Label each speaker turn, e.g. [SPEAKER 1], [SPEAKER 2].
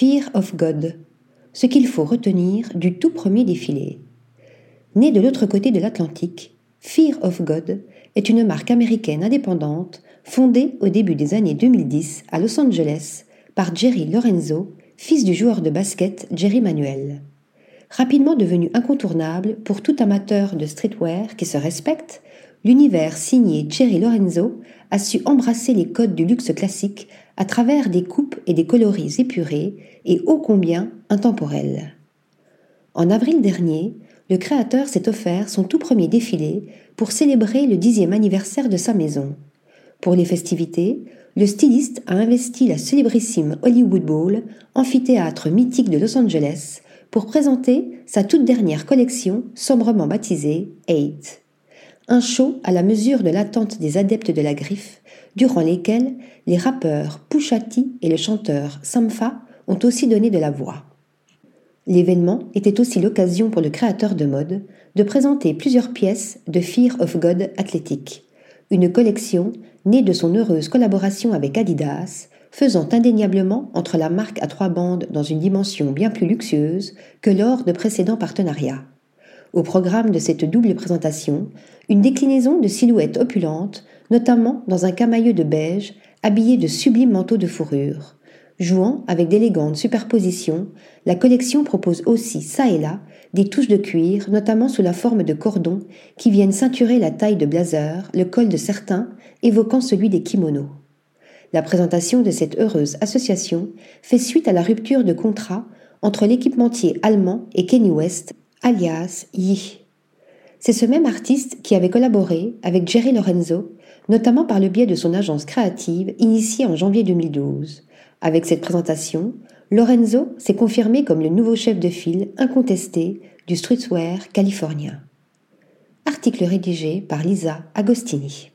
[SPEAKER 1] Fear of God, ce qu'il faut retenir du tout premier défilé. Né de l'autre côté de l'Atlantique, Fear of God est une marque américaine indépendante fondée au début des années 2010 à Los Angeles par Jerry Lorenzo, fils du joueur de basket Jerry Manuel. Rapidement devenu incontournable pour tout amateur de streetwear qui se respecte, l'univers signé Jerry Lorenzo a su embrasser les codes du luxe classique à travers des coupes et des coloris épurés et ô combien intemporels. En avril dernier, le créateur s'est offert son tout premier défilé pour célébrer le dixième anniversaire de sa maison. Pour les festivités, le styliste a investi la célébrissime Hollywood Bowl, amphithéâtre mythique de Los Angeles, pour présenter sa toute dernière collection sombrement baptisée Eight. Un show à la mesure de l'attente des adeptes de la griffe, durant lesquels les rappeurs Pusha T et le chanteur Sampha ont aussi donné de la voix. L'événement était aussi l'occasion pour le créateur de mode de présenter plusieurs pièces de Fear of God Athletic, une collection née de son heureuse collaboration avec Adidas, faisant indéniablement entre la marque à trois bandes dans une dimension bien plus luxueuse que lors de précédents partenariats. Au programme de cette double présentation, une déclinaison de silhouettes opulentes, notamment dans un camailleux de beige habillé de sublimes manteaux de fourrure. Jouant avec d'élégantes superpositions, la collection propose aussi, ça et là, des touches de cuir, notamment sous la forme de cordons, qui viennent ceinturer la taille de blazer, le col de certains, évoquant celui des kimonos. La présentation de cette heureuse association fait suite à la rupture de contrat entre l'équipementier allemand et Kenny West, alias Yi. C'est ce même artiste qui avait collaboré avec Jerry Lorenzo, notamment par le biais de son agence créative initiée en janvier 2012. Avec cette présentation, Lorenzo s'est confirmé comme le nouveau chef de file incontesté du streetwear californien. Article rédigé par Lisa Agostini.